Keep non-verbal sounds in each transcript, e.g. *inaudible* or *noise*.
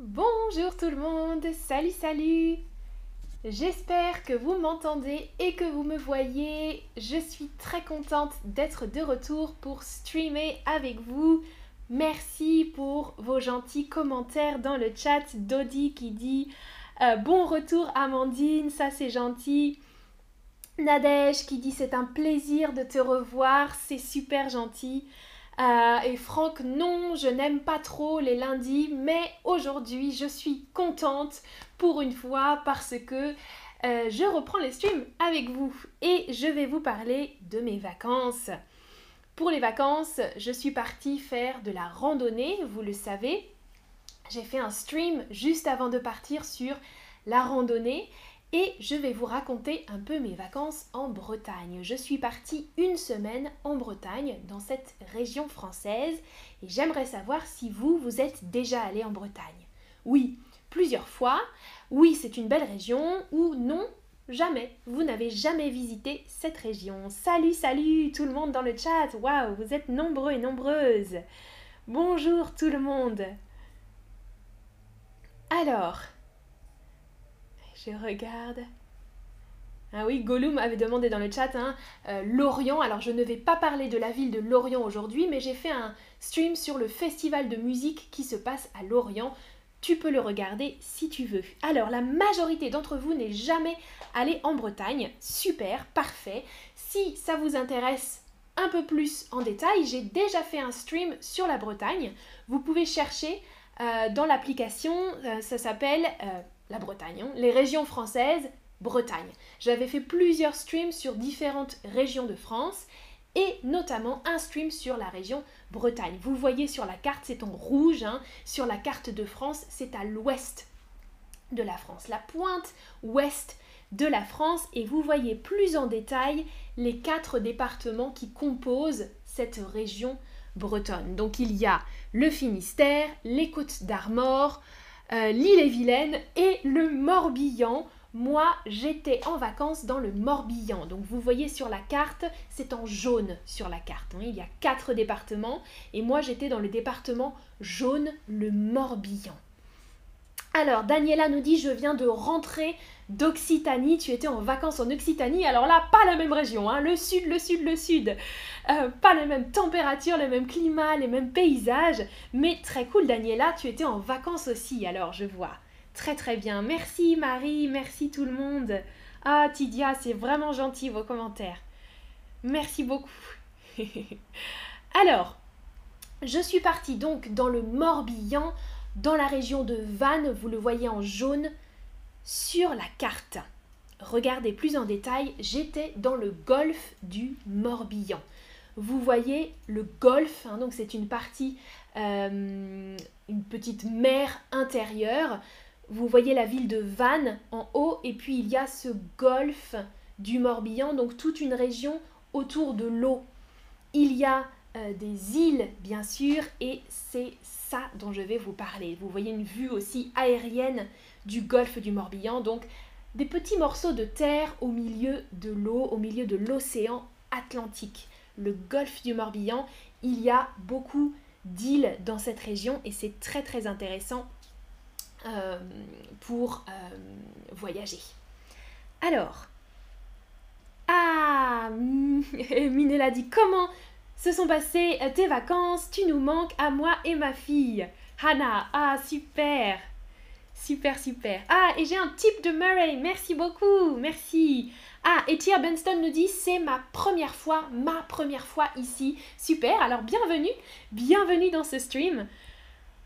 Bonjour tout le monde, salut salut J'espère que vous m'entendez et que vous me voyez. Je suis très contente d'être de retour pour streamer avec vous. Merci pour vos gentils commentaires dans le chat. Dodi qui dit euh, bon retour Amandine, ça c'est gentil. Nadège qui dit c'est un plaisir de te revoir, c'est super gentil. Euh, et Franck, non, je n'aime pas trop les lundis, mais aujourd'hui je suis contente pour une fois parce que euh, je reprends les streams avec vous et je vais vous parler de mes vacances. Pour les vacances, je suis partie faire de la randonnée, vous le savez. J'ai fait un stream juste avant de partir sur la randonnée et je vais vous raconter un peu mes vacances en Bretagne. Je suis partie une semaine en Bretagne, dans cette région française, et j'aimerais savoir si vous, vous êtes déjà allé en Bretagne. Oui, plusieurs fois. Oui, c'est une belle région, ou non, jamais. Vous n'avez jamais visité cette région. Salut, salut tout le monde dans le chat. Waouh, vous êtes nombreux et nombreuses. Bonjour tout le monde. Alors, regarde. Ah oui, Gollum avait demandé dans le chat hein, euh, Lorient. Alors je ne vais pas parler de la ville de Lorient aujourd'hui, mais j'ai fait un stream sur le festival de musique qui se passe à Lorient. Tu peux le regarder si tu veux. Alors la majorité d'entre vous n'est jamais allé en Bretagne. Super, parfait. Si ça vous intéresse un peu plus en détail, j'ai déjà fait un stream sur la Bretagne. Vous pouvez chercher euh, dans l'application, euh, ça s'appelle la Bretagne, hein. les régions françaises, Bretagne. J'avais fait plusieurs streams sur différentes régions de France et notamment un stream sur la région Bretagne. Vous voyez sur la carte, c'est en rouge, hein. sur la carte de France, c'est à l'ouest de la France, la pointe ouest de la France et vous voyez plus en détail les quatre départements qui composent cette région bretonne. Donc il y a le Finistère, les Côtes d'Armor, euh, l'île-et-Vilaine et le Morbihan. Moi, j'étais en vacances dans le Morbihan. Donc vous voyez sur la carte, c'est en jaune sur la carte. Hein. Il y a quatre départements et moi j'étais dans le département jaune, le Morbihan. Alors, Daniela nous dit, je viens de rentrer d'Occitanie. Tu étais en vacances en Occitanie. Alors là, pas la même région. Hein. Le sud, le sud, le sud. Euh, pas les mêmes températures, les mêmes climats, les mêmes paysages. Mais très cool, Daniela, tu étais en vacances aussi. Alors, je vois. Très très bien. Merci Marie, merci tout le monde. Ah, Tidia, c'est vraiment gentil vos commentaires. Merci beaucoup. *laughs* Alors, je suis partie donc dans le Morbihan dans la région de Vannes, vous le voyez en jaune sur la carte. Regardez plus en détail, j'étais dans le golfe du Morbihan. Vous voyez le golfe, hein, donc c'est une partie, euh, une petite mer intérieure. Vous voyez la ville de Vannes en haut et puis il y a ce golfe du Morbihan, donc toute une région autour de l'eau. Il y a euh, des îles, bien sûr, et c'est ça dont je vais vous parler. Vous voyez une vue aussi aérienne du golfe du Morbihan, donc des petits morceaux de terre au milieu de l'eau, au milieu de l'océan Atlantique. Le golfe du Morbihan, il y a beaucoup d'îles dans cette région et c'est très très intéressant euh, pour euh, voyager. Alors, ah, *laughs* Minella dit comment se sont passées tes vacances, tu nous manques à moi et ma fille. Hannah, ah super. Super, super. Ah, et j'ai un type de Murray, merci beaucoup, merci. Ah, et Thierry Benston nous dit c'est ma première fois, ma première fois ici. Super, alors bienvenue, bienvenue dans ce stream.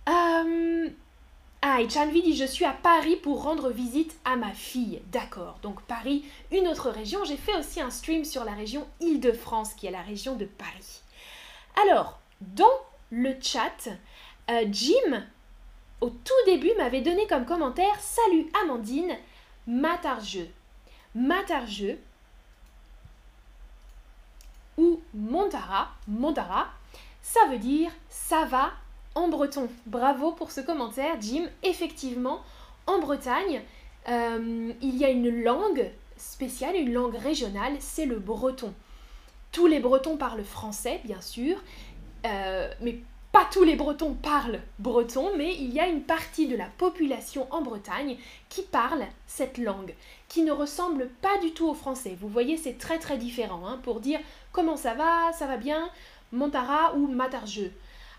Euh, ah, et Chanvi dit je suis à Paris pour rendre visite à ma fille. D'accord, donc Paris, une autre région. J'ai fait aussi un stream sur la région Île-de-France, qui est la région de Paris. Alors, dans le chat, euh, Jim, au tout début, m'avait donné comme commentaire Salut Amandine, matarjeux. Matarjeux ou Montara, Montara, ça veut dire ça va en breton. Bravo pour ce commentaire, Jim. Effectivement, en Bretagne, euh, il y a une langue spéciale, une langue régionale, c'est le breton. Tous les Bretons parlent français, bien sûr, euh, mais pas tous les Bretons parlent breton, mais il y a une partie de la population en Bretagne qui parle cette langue, qui ne ressemble pas du tout au français. Vous voyez, c'est très très différent. Hein, pour dire comment ça va, ça va bien, Montara ou Matarjeux.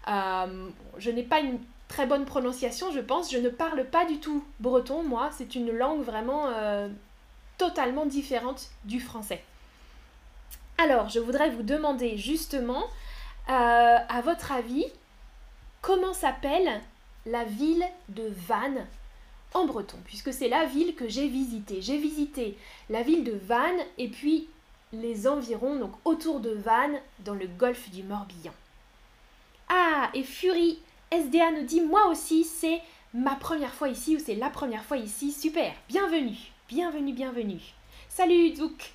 Euh, je n'ai pas une très bonne prononciation, je pense. Je ne parle pas du tout breton, moi. C'est une langue vraiment euh, totalement différente du français. Alors, je voudrais vous demander justement, euh, à votre avis, comment s'appelle la ville de Vannes en breton, puisque c'est la ville que j'ai visitée. J'ai visité la ville de Vannes et puis les environs, donc autour de Vannes, dans le golfe du Morbihan. Ah, et Fury SDA nous dit Moi aussi, c'est ma première fois ici ou c'est la première fois ici. Super, bienvenue, bienvenue, bienvenue. Salut Zouk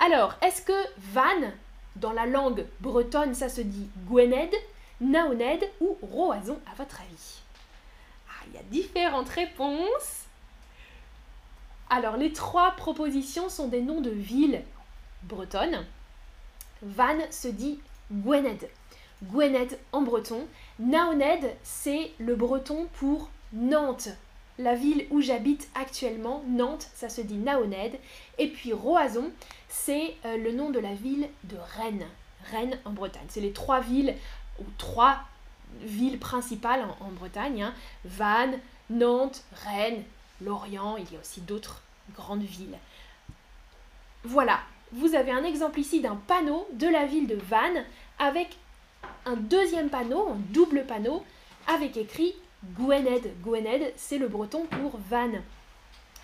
Alors, est-ce que Vannes, dans la langue bretonne, ça se dit Gwened, Naoned ou Roazon à votre avis? Ah, il y a différentes réponses. Alors, les trois propositions sont des noms de villes bretonnes. Vannes se dit Gwened. Gwened en breton. Naoned, c'est le breton pour Nantes, la ville où j'habite actuellement. Nantes, ça se dit Naoned. Et puis Roazon, c'est euh, le nom de la ville de Rennes. Rennes en Bretagne. C'est les trois villes, ou trois villes principales en, Bretagne. Hein. Vannes, Nantes, Rennes, Lorient. Il y a aussi d'autres grandes villes. Voilà, vous avez un exemple ici d'un panneau de la ville de Vannes avec un deuxième panneau, un double panneau, avec écrit Gwened. Gwened, c'est le breton pour Vannes.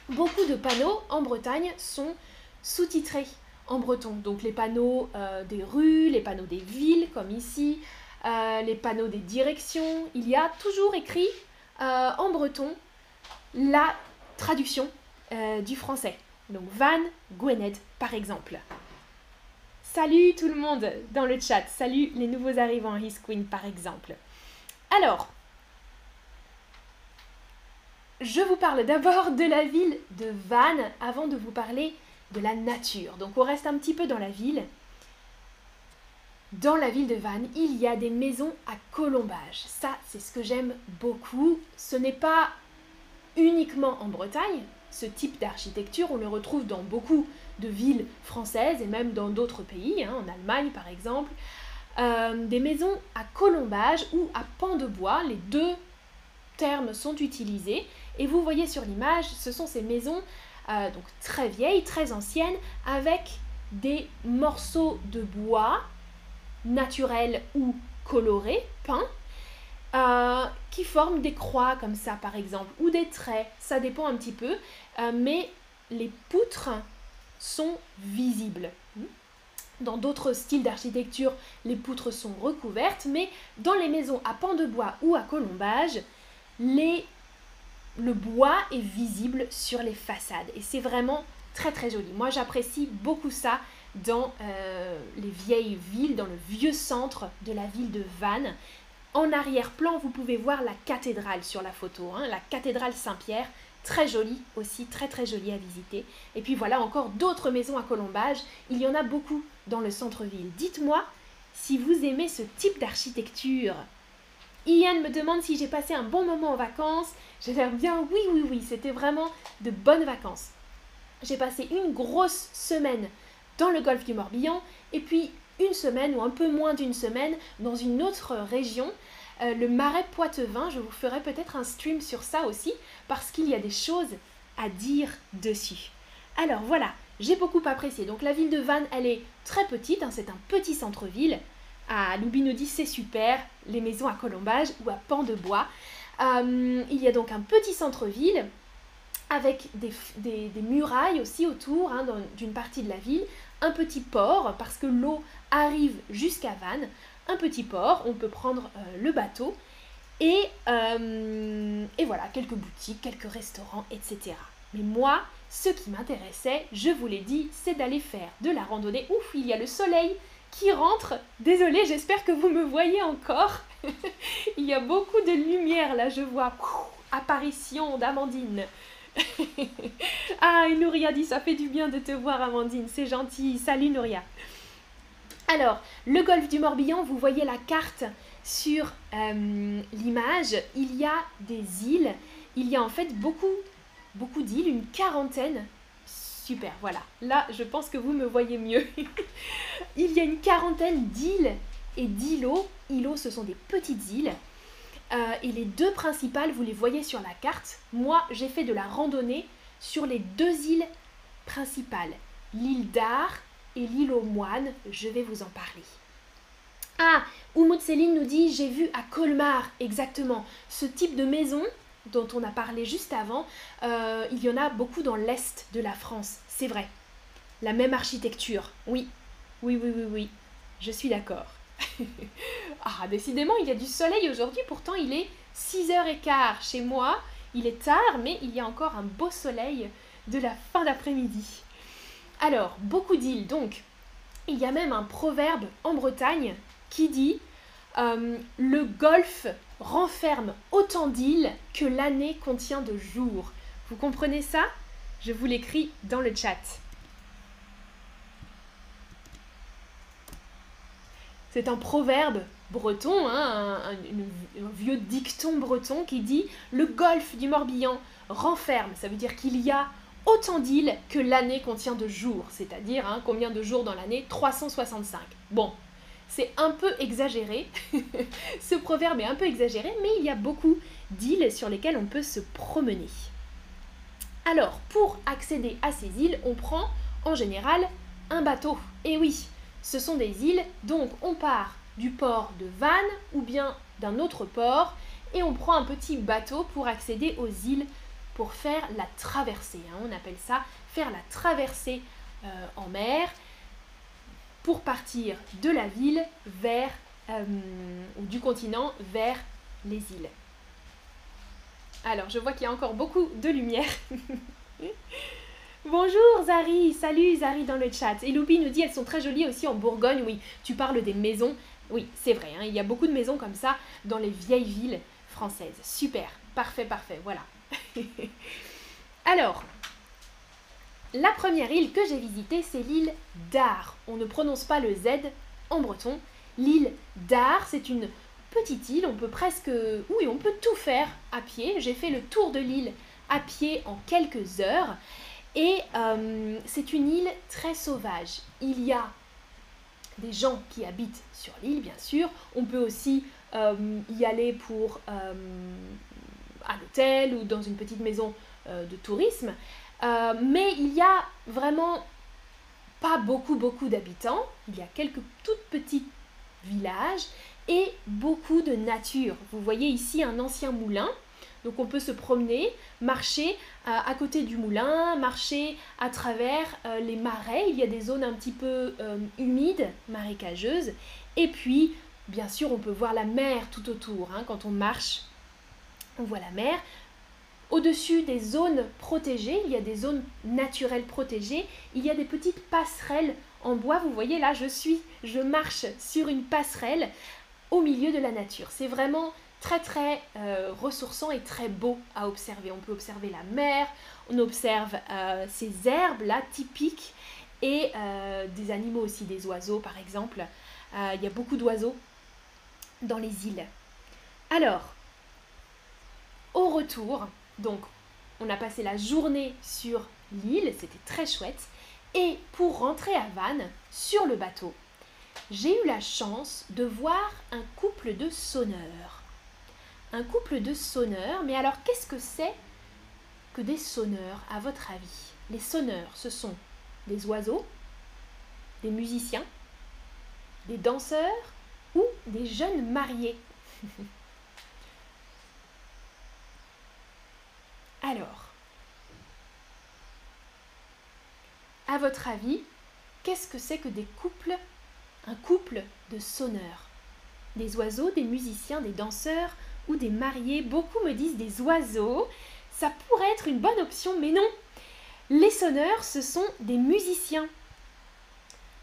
Beaucoup de panneaux en Bretagne sont sous-titrés en breton. Donc les panneaux euh, des rues, les panneaux des villes, comme ici, euh, les panneaux des directions. Il y a toujours écrit euh, en breton la traduction du français. Donc Van Gwened, par exemple. Salut tout le monde dans le chat. Salut les nouveaux arrivants His Queen, par exemple. Alors, je vous parle d'abord de la ville de Vannes avant de vous parler de la nature. Donc on reste un petit peu dans la ville. Dans la ville de Vannes, il y a des maisons à colombage. Ça, c'est ce que j'aime beaucoup. Ce n'est pas uniquement en Bretagne, ce type d'architecture, on le retrouve dans beaucoup de villes françaises et même dans d'autres pays, hein, en Allemagne par exemple. Euh, des maisons à colombage ou à pan de bois, les deux termes sont utilisés. Et vous voyez sur l'image, ce sont ces maisons euh, donc très vieilles, très anciennes, avec des morceaux de bois naturels ou colorés, peints, euh, qui forment des croix comme ça par exemple, ou des traits, ça dépend un petit peu, mais les poutres sont visibles. Dans d'autres styles d'architecture, les poutres sont recouvertes, mais dans les maisons à pans de bois ou à colombage, les... le bois est visible sur les façades et c'est vraiment très très joli. Moi j'apprécie beaucoup ça dans euh, les vieilles villes, dans le vieux centre de la ville de Vannes. En arrière-plan, vous pouvez voir la cathédrale sur la photo, hein, la cathédrale Saint-Pierre, très jolie aussi, très très jolie à visiter. Et puis voilà encore d'autres maisons à colombage, il y en a beaucoup dans le centre-ville. Dites-moi si vous aimez ce type d'architecture. Ian me demande si j'ai passé un bon moment en vacances. J'ai l'air bien, oui, oui, oui, c'était vraiment de bonnes vacances. J'ai passé une grosse semaine dans le golfe du Morbihan et puis une semaine ou un peu moins d'une semaine dans une autre région, euh, le marais Poitevin. Je vous ferai peut-être un stream sur ça aussi parce qu'il y a des choses à dire dessus. Alors voilà, j'ai beaucoup apprécié. Donc la ville de Vannes, elle est très petite, hein, c'est un petit centre-ville. À Loubinodi, c'est super, les maisons à colombage ou à pan de bois. Euh, il y a donc un petit centre-ville avec des, murailles aussi autour hein, d'une partie de la ville, un petit port parce que l'eau arrive jusqu'à Vannes, un petit port, on peut prendre euh, le bateau et, euh, et voilà, quelques boutiques, quelques restaurants, etc. Mais moi, ce qui m'intéressait, je vous l'ai dit, c'est d'aller faire de la randonnée. Ouf, il y a le soleil qui rentre. Désolée, j'espère que vous me voyez encore. *laughs* il y a beaucoup de lumière là, je vois. apparition d'Amandine. *laughs* ah, et Nouria dit ça fait du bien de te voir, Amandine, c'est gentil. Salut Nouria. Alors, le golfe du Morbihan, vous voyez la carte sur euh, l'image, il y a des îles. Il y a en fait beaucoup, beaucoup d'îles, une quarantaine. Super, voilà. Là, je pense que vous me voyez mieux. *laughs* il y a une quarantaine d'îles et d'îlots. Îlots, ce sont des petites îles. Euh, et les deux principales, vous les voyez sur la carte. Moi, j'ai fait de la randonnée sur les deux îles principales, l'île d'Ar et l'île aux moines. Je vais vous en parler. Ah, Oumoud Céline nous dit J'ai vu à Colmar, exactement, ce type de maison dont on a parlé juste avant. Euh, il y en a beaucoup dans l'est de la France, c'est vrai. La même architecture, oui. Oui, oui, oui, oui. Je suis d'accord. *laughs* ah, décidément, il y a du soleil aujourd'hui, pourtant il est 6h15 chez moi. Il est tard, mais il y a encore un beau soleil de la fin d'après-midi. Alors, beaucoup d'îles, donc. Il y a même un proverbe en Bretagne qui dit euh, Le golfe renferme autant d'îles que l'année contient de jours. Vous comprenez ça? Je vous l'écris dans le chat. C'est un proverbe breton, hein, un, vieux dicton breton qui dit Le golfe du Morbihan renferme, ça veut dire qu'il y a autant d'îles que l'année contient de jours, c'est-à-dire hein, combien de jours dans l'année? 365. Bon, c'est un peu exagéré, *laughs* ce proverbe est un peu exagéré, mais il y a beaucoup d'îles sur lesquelles on peut se promener. Alors, pour accéder à ces îles, on prend en général un bateau. Et oui, ce sont des îles, donc on part du port de Vannes ou bien d'un autre port et on prend un petit bateau pour accéder aux îles pour faire la traversée. Hein. on appelle ça faire la traversée euh, en mer pour partir de la ville vers, euh, ou du continent vers les îles. Alors, je vois qu'il y a encore beaucoup de lumière. *laughs* Bonjour Zari, salut Zari dans le chat. Et Loupi nous dit elles sont très jolies aussi en Bourgogne. Oui, tu parles des maisons. Oui, c'est vrai, hein. il y a beaucoup de maisons comme ça dans les vieilles villes françaises. Super, parfait, parfait, voilà. *laughs* Alors, la première île que j'ai visitée, c'est l'île d'Ar. On ne prononce pas le Z en breton. L'île d'Ar, c'est une petite île, on peut presque... Oui, on peut tout faire à pied. J'ai fait le tour de l'île à pied en quelques heures. Et euh, c'est une île très sauvage. Il y a des gens qui habitent sur l'île, bien sûr. On peut aussi euh, y aller pour euh, à l'hôtel ou dans une petite maison de tourisme. mais il y a vraiment pas beaucoup beaucoup d'habitants. Il y a quelques toutes petites villages et beaucoup de nature. Vous voyez ici un ancien moulin donc on peut se promener, marcher euh, à côté du moulin, marcher à travers euh, les marais. Il y a des zones un petit peu euh, humides, marécageuses. Et puis, bien sûr, on peut voir la mer tout autour. Hein. Quand on marche, on voit la mer. Au-dessus des zones protégées, il y a des zones naturelles protégées. Il y a des petites passerelles en bois. Vous voyez là, je suis, je marche sur une passerelle au milieu de la nature. C'est vraiment très très euh, ressourçant et très beau à observer. On peut observer la mer, on observe euh, ces herbes là typiques et euh, des animaux aussi, des oiseaux par exemple. Il y a beaucoup d'oiseaux dans les îles. Alors, au retour, donc on a passé la journée sur l'île, c'était très chouette. Et pour rentrer à Vannes, sur le bateau, j'ai eu la chance de voir un couple de sonneurs un couple de sonneurs. Mais alors, qu'est-ce que c'est que des sonneurs, à votre avis? Les sonneurs, ce sont des oiseaux, des musiciens, des danseurs ou des jeunes mariés? *laughs* Alors, à votre avis, qu'est-ce que c'est que des couples, un couple de sonneurs? Des oiseaux, des musiciens, des danseurs ou des mariés? Beaucoup me disent des oiseaux. Ça pourrait être une bonne option, mais non. Les sonneurs, ce sont des musiciens.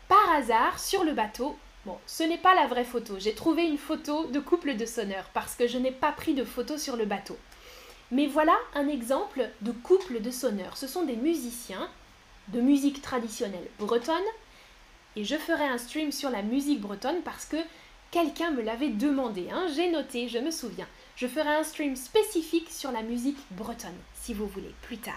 Par hasard, sur le bateau, bon, ce n'est pas la vraie photo. J'ai trouvé une photo de couple de sonneurs parce que je n'ai pas pris de photo sur le bateau. Mais voilà un exemple de couple de sonneurs. Ce sont des musiciens de musique traditionnelle bretonne. Et je ferai un stream sur la musique bretonne parce que quelqu'un me l'avait demandé, hein, j'ai noté, je me souviens. Je ferai un stream spécifique sur la musique bretonne, si vous voulez, plus tard.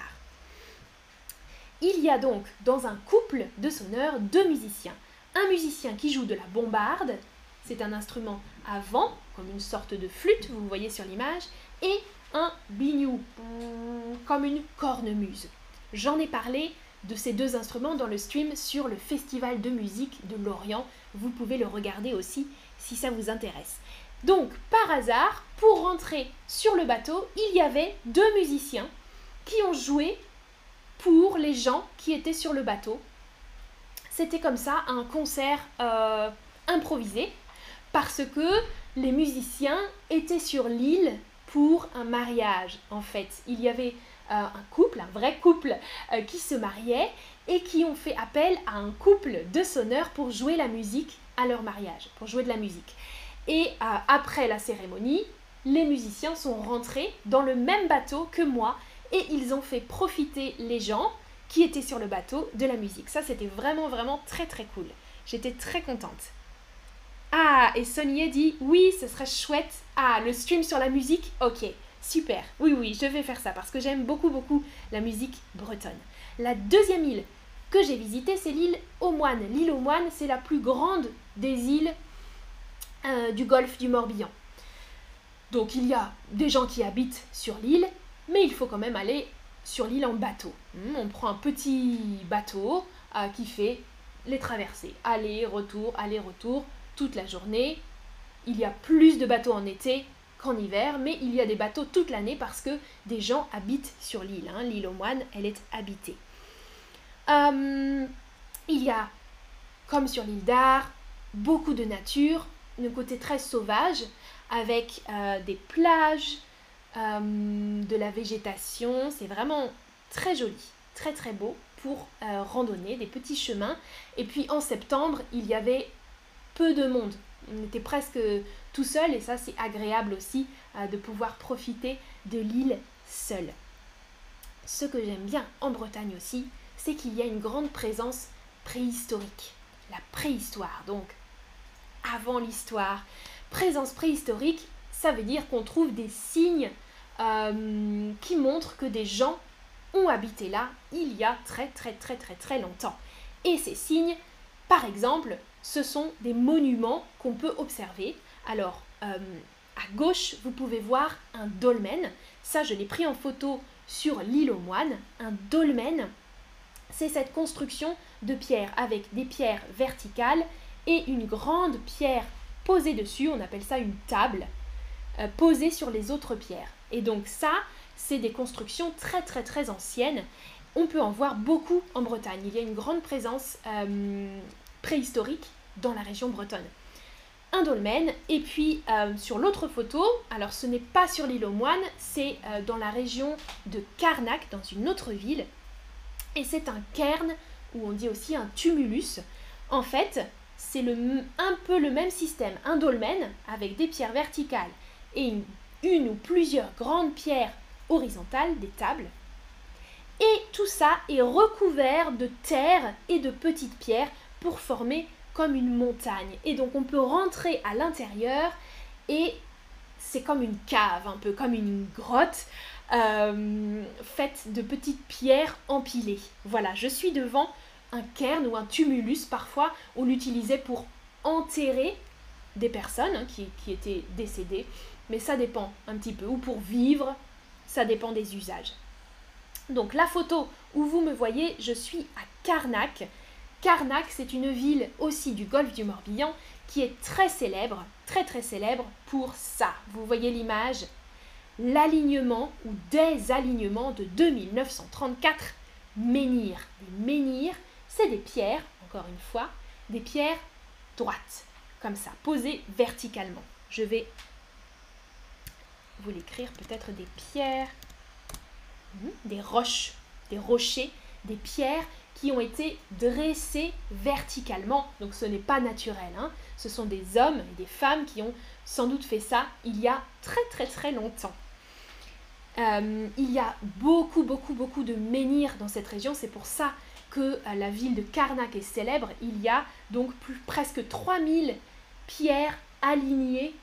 Il y a donc dans un couple de sonneurs deux musiciens. Un musicien qui joue de la bombarde, c'est un instrument à vent, comme une sorte de flûte, vous voyez sur l'image, et un bignou, comme une cornemuse. J'en ai parlé de ces deux instruments dans le stream sur le Festival de musique de Lorient. Vous pouvez le regarder aussi si ça vous intéresse. Donc, par hasard, pour rentrer sur le bateau, il y avait deux musiciens qui ont joué pour les gens qui étaient sur le bateau. C'était comme ça un concert euh, improvisé parce que les musiciens étaient sur l'île pour un mariage en fait. Il y avait euh, un couple, un vrai couple, euh, qui se mariait et qui ont fait appel à un couple de sonneurs pour jouer la musique à leur mariage, pour jouer de la musique. Et après la cérémonie, les musiciens sont rentrés dans le même bateau que moi et ils ont fait profiter les gens qui étaient sur le bateau de la musique. Ça, c'était vraiment, vraiment très, très cool. J'étais très contente. Ah, et Sonia dit oui, ce serait chouette. Ah, le stream sur la musique Ok, super. Oui, oui, je vais faire ça parce que j'aime beaucoup, beaucoup la musique bretonne. La deuxième île que j'ai visitée, c'est l'île aux Moines. L'île aux Moines, c'est la plus grande des îles euh, du golfe du Morbihan. Donc il y a des gens qui habitent sur l'île mais il faut quand même aller sur l'île en bateau. Hmm, on prend un petit bateau euh, qui fait les traversées, aller, retour, aller, retour, toute la journée. Il y a plus de bateaux en été qu'en hiver, mais il y a des bateaux toute l'année parce que des gens habitent sur l'île. Hein. L'île aux moines, elle est habitée. Euh, il y a, comme sur l'île d'Ar, beaucoup de nature, un côté très sauvage, avec euh, des plages, euh, de la végétation. C'est vraiment très joli, très très beau pour euh, randonner, des petits chemins. Et puis en septembre, il y avait peu de monde. On était presque tout seul et ça c'est agréable aussi euh, de pouvoir profiter de l'île seule. Ce que j'aime bien en Bretagne aussi, c'est qu'il y a une grande présence préhistorique. La préhistoire, donc avant l'histoire. Présence préhistorique, ça veut dire qu'on trouve des signes euh, qui montre que des gens ont habité là il y a très très très très très longtemps. Et ces signes, par exemple, ce sont des monuments qu'on peut observer. Alors, euh, à gauche, vous pouvez voir un dolmen. Ça, je l'ai pris en photo sur l'île aux moines. Un dolmen, c'est cette construction de pierre avec des pierres verticales et une grande pierre posée dessus. On appelle ça une table, euh, posée sur les autres pierres. Et donc ça, c'est des constructions très très très anciennes. On peut en voir beaucoup en Bretagne. Il y a une grande présence euh, préhistorique dans la région bretonne. Un dolmen, et puis euh, sur l'autre photo, alors ce n'est pas sur l'île aux moines, c'est euh, dans la région de Carnac, dans une autre ville, et c'est un cairn, ou on dit aussi un tumulus. En fait, c'est un peu le même système, un dolmen avec des pierres verticales et une une ou plusieurs grandes pierres horizontales, des tables, et tout ça est recouvert de terre et de petites pierres pour former comme une montagne. Et donc on peut rentrer à l'intérieur et c'est comme une cave, un peu comme une grotte euh, faite de petites pierres empilées. Voilà, je suis devant un cairn ou un tumulus. Parfois, on l'utilisait pour enterrer des personnes hein, qui, qui étaient décédées mais ça dépend un petit peu. Ou pour vivre, ça dépend des usages. Donc la photo où vous me voyez, je suis à Carnac. Carnac, c'est une ville aussi du golfe du Morbihan qui est très célèbre, très très célèbre pour ça. Vous voyez l'image? L'alignement ou des alignements de 2934 menhirs. Des menhirs, c'est des pierres, encore une fois, des pierres droites, comme ça, posées verticalement. Je vais vous l'écrire peut-être des pierres, hmm, des roches, des rochers, des pierres qui ont été dressées verticalement. Donc ce n'est pas naturel. Hein. Ce sont des hommes et des femmes qui ont sans doute fait ça il y a très très très longtemps. Euh, il y a beaucoup beaucoup beaucoup de menhirs dans cette région. C'est pour ça que euh, la ville de Karnak est célèbre. Il y a donc plus, presque 3000 pierres alignés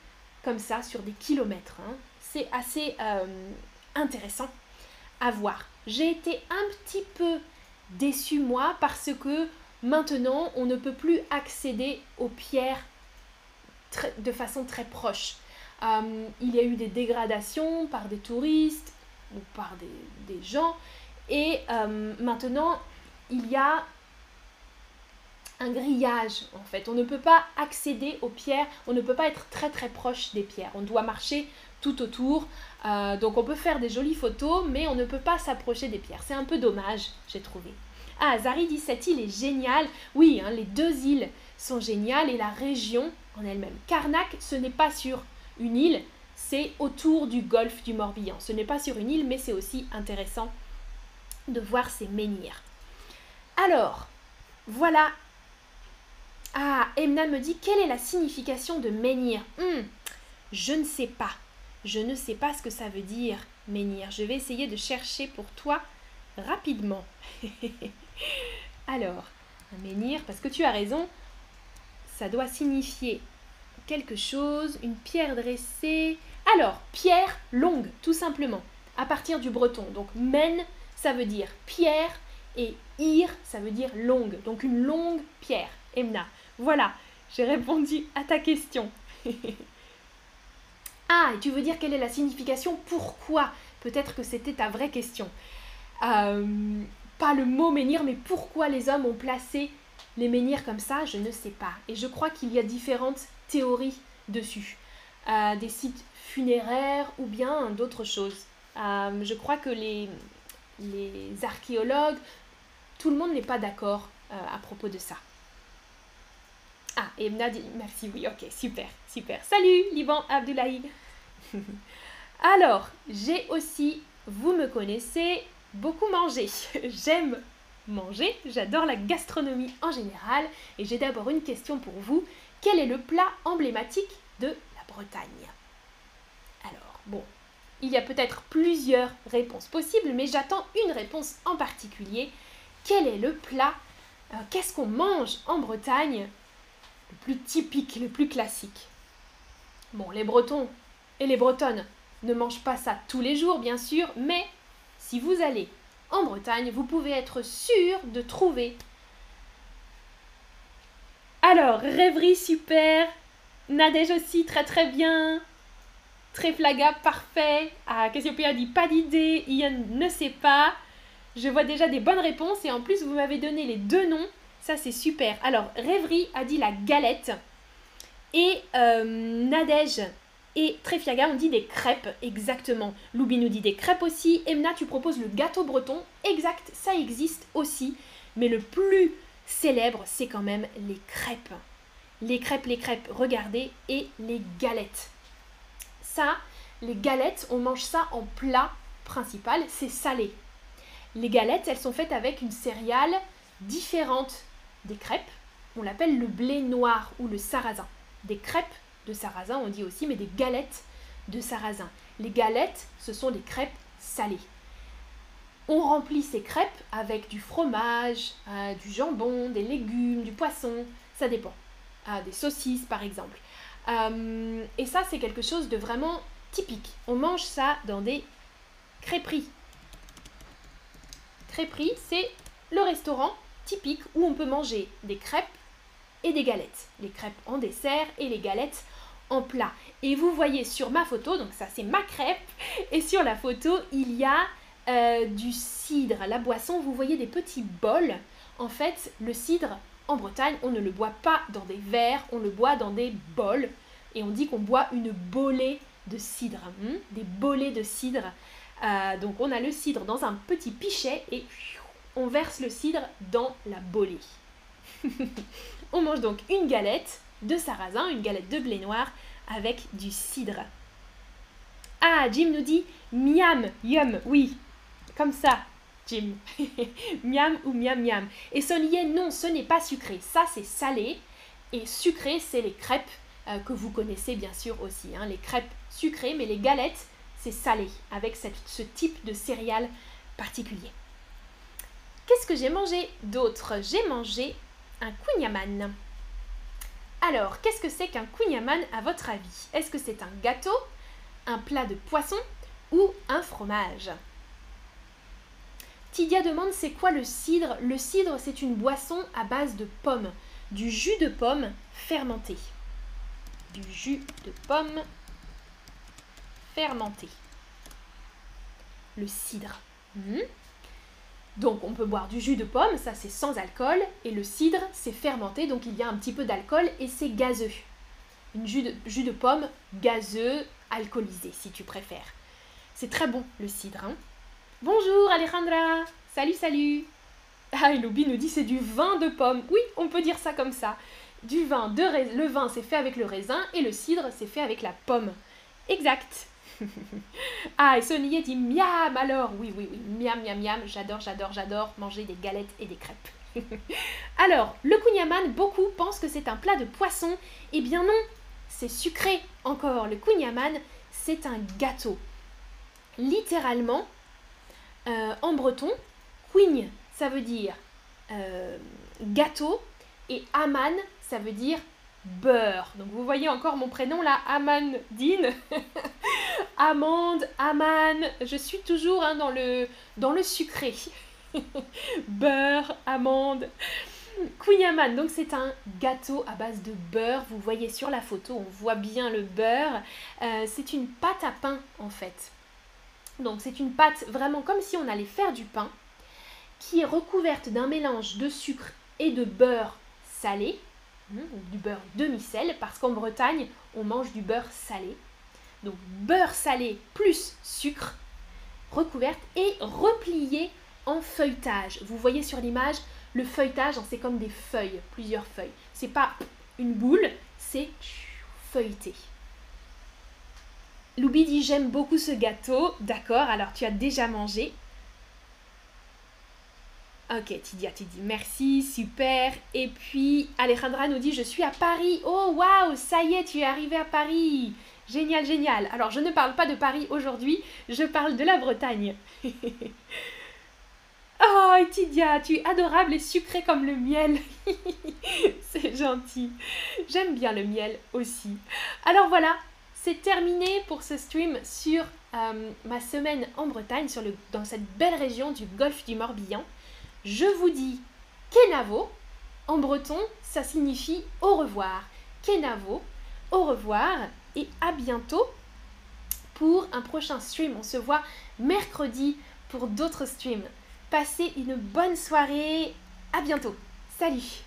comme ça sur des kilomètres. Hein. C'est assez euh, intéressant à voir. J'ai été un petit peu déçue moi parce que maintenant on ne peut plus accéder aux pierres de façon très proche. Euh, il y a eu des dégradations par des touristes ou par des, gens et euh, maintenant il y a un grillage en fait. On ne peut pas accéder aux pierres, on ne peut pas être très très proche des pierres. On doit marcher tout autour. Euh, donc on peut faire des jolies photos, mais on ne peut pas s'approcher des pierres. C'est un peu dommage, j'ai trouvé. Ah, Zari dit cette île est géniale. Oui, hein, les deux îles sont géniales et la région en elle-même. Karnak, ce n'est pas sur une île, c'est autour du golfe du Morbihan. Ce n'est pas sur une île, mais c'est aussi intéressant de voir ces menhirs. Alors, voilà. Ah, Emna me dit quelle est la signification de menhir? Hmm, Je ne sais pas. Je ne sais pas ce que ça veut dire, menhir. Je vais essayer de chercher pour toi rapidement. *laughs* Alors, menhir, parce que tu as raison, ça doit signifier quelque chose, une pierre dressée. Alors, pierre longue, tout simplement, à partir du breton. Donc, men, ça veut dire pierre, et ir, ça veut dire longue. Donc, une longue pierre. Emna. Voilà, j'ai répondu à ta question. *laughs* ah, et tu veux dire quelle est la signification? Pourquoi? Peut-être que c'était ta vraie question. Euh, pas le mot menhir, mais pourquoi les hommes ont placé les menhirs comme ça, je ne sais pas. Et je crois qu'il y a différentes théories dessus. Euh, des sites funéraires ou bien d'autres choses. Euh, je crois que les, les archéologues, tout le monde n'est pas d'accord à propos de ça. Ah, et Emna dit merci, oui, ok, super, super. Salut, Liban Abdullahi. *laughs* Alors, j'ai aussi, vous me connaissez, beaucoup mangé. *laughs* J'aime manger, j'adore la gastronomie en général, et j'ai d'abord une question pour vous. Quel est le plat emblématique de la Bretagne? Alors, bon, il y a peut-être plusieurs réponses possibles, mais j'attends une réponse en particulier. Quel est le plat euh, Qu'est-ce qu'on mange en Bretagne? Le plus typique, le plus classique. Bon, les Bretons et les Bretonnes ne mangent pas ça tous les jours, bien sûr, mais si vous allez en Bretagne, vous pouvez être sûr de trouver. Alors, rêverie super, Nadège aussi très très bien, très flaga parfait. Ah, Cassiopeia dit pas d'idée, Ian ne sait pas. Je vois déjà des bonnes réponses et en plus vous m'avez donné les deux noms ça, c'est super. Alors, Rêverie a dit la galette. Et euh, Nadège et Tréfiaga ont dit des crêpes, exactement. Loubi nous dit des crêpes aussi. Emna, tu proposes le gâteau breton. Exact, ça existe aussi. Mais le plus célèbre, c'est quand même les crêpes. Les crêpes, les crêpes, regardez, et les galettes. Ça, les galettes, on mange ça en plat principal, c'est salé. Les galettes, elles sont faites avec une céréale différente des crêpes, on l'appelle le blé noir ou le sarrasin. Des crêpes de sarrasin, on dit aussi, mais des galettes de sarrasin. Les galettes, ce sont des crêpes salées. On remplit ces crêpes avec du fromage, euh, du jambon, des légumes, du poisson, ça dépend. Euh, des saucisses par exemple. Euh, et ça, c'est quelque chose de vraiment typique. On mange ça dans des crêperies. Crêperie, c'est le restaurant typique où on peut manger des crêpes et des galettes. Les crêpes en dessert et les galettes en plat. Et vous voyez sur ma photo, donc ça c'est ma crêpe, *laughs* et sur la photo il y a euh, du cidre, la boisson, vous voyez des petits bols. En fait, le cidre en Bretagne, on ne le boit pas dans des verres, on le boit dans des bols. Et on dit qu'on boit une bolée de cidre, hmm, des bolées de cidre. Euh, donc on a le cidre dans un petit pichet et on verse le cidre dans la bolée. *laughs* on mange donc une galette de sarrasin, une galette de blé noir avec du cidre. Ah, Jim nous dit miam, yum, oui, comme ça, Jim. *laughs* miam ou miam miam. Et Solier, non, ce n'est pas sucré, ça c'est salé. Et sucré, c'est les crêpes euh, que vous connaissez bien sûr aussi. Hein. les crêpes sucrées, mais les galettes, c'est salé, avec ce type de céréales particulier. Qu'est-ce que j'ai mangé d'autre? J'ai mangé un kunyaman. Alors, qu'est-ce que c'est qu'un kunyaman à votre avis? Est-ce que c'est un gâteau, un plat de poisson ou un fromage? Tidia demande c'est quoi le cidre? Le cidre, c'est une boisson à base de pommes, du jus de pomme fermenté. Du jus de pomme fermenté. Le cidre. Hmm? Donc on peut boire du jus de pomme, ça c'est sans alcool, et le cidre c'est fermenté, donc il y a un petit peu d'alcool et c'est gazeux. Une jus de, pomme gazeux, alcoolisé si tu préfères. C'est très bon le cidre. Hein. Bonjour Alejandra Salut, salut Ah, Eloubi nous dit c'est du vin de pomme. Oui, on peut dire ça comme ça. Du vin de Le vin c'est fait avec le raisin et le cidre c'est fait avec la pomme. Exact ah, et Sonnier dit miam alors Oui, oui, oui, miam, miam, miam. J'adore, j'adore, j'adore manger des galettes et des crêpes. *laughs* alors, le kunyaman, beaucoup pensent que c'est un plat de poisson. Eh bien non, c'est sucré encore. Le kunyaman, c'est un gâteau. Littéralement, euh, en breton, queen, ça veut dire euh, gâteau, et aman, ça veut dire beurre. Donc vous voyez encore mon prénom là, Amandine. *laughs* Amande, Aman, je suis toujours hein, dans, le, dans le sucré. *laughs* beurre, amande. Queen donc c'est un gâteau à base de beurre. Vous voyez sur la photo, on voit bien le beurre. Euh, c'est une pâte à pain en fait. Donc c'est une pâte vraiment comme si on allait faire du pain, qui est recouverte d'un mélange de sucre et de beurre salé. Mmh, du beurre demi-sel, parce qu'en Bretagne, on mange du beurre salé. Donc beurre salé plus sucre, recouverte et repliée en feuilletage. Vous voyez sur l'image, le feuilletage, hein, c'est comme des feuilles, plusieurs feuilles. C'est pas une boule, c'est feuilleté. Loubi dit j'aime beaucoup ce gâteau. D'accord, alors tu as déjà mangé. Ok, Tidia, tu dis merci, super. Et puis Alejandra nous dit je suis à Paris. Oh waouh, ça y est, tu es arrivé à Paris. Génial, génial. Alors je ne parle pas de Paris aujourd'hui, je parle de la Bretagne. *laughs* oh, Tidia, tu es adorable et sucré comme le miel. *laughs* C'est gentil. J'aime bien le miel aussi. Alors voilà, c'est terminé pour ce stream sur euh, ma semaine en Bretagne, dans cette belle région du golfe du Morbihan je vous dis Kenavo. En breton, ça signifie au revoir. Kenavo, au revoir et à bientôt pour un prochain stream. On se voit mercredi pour d'autres streams. Passez une bonne soirée. À bientôt. Salut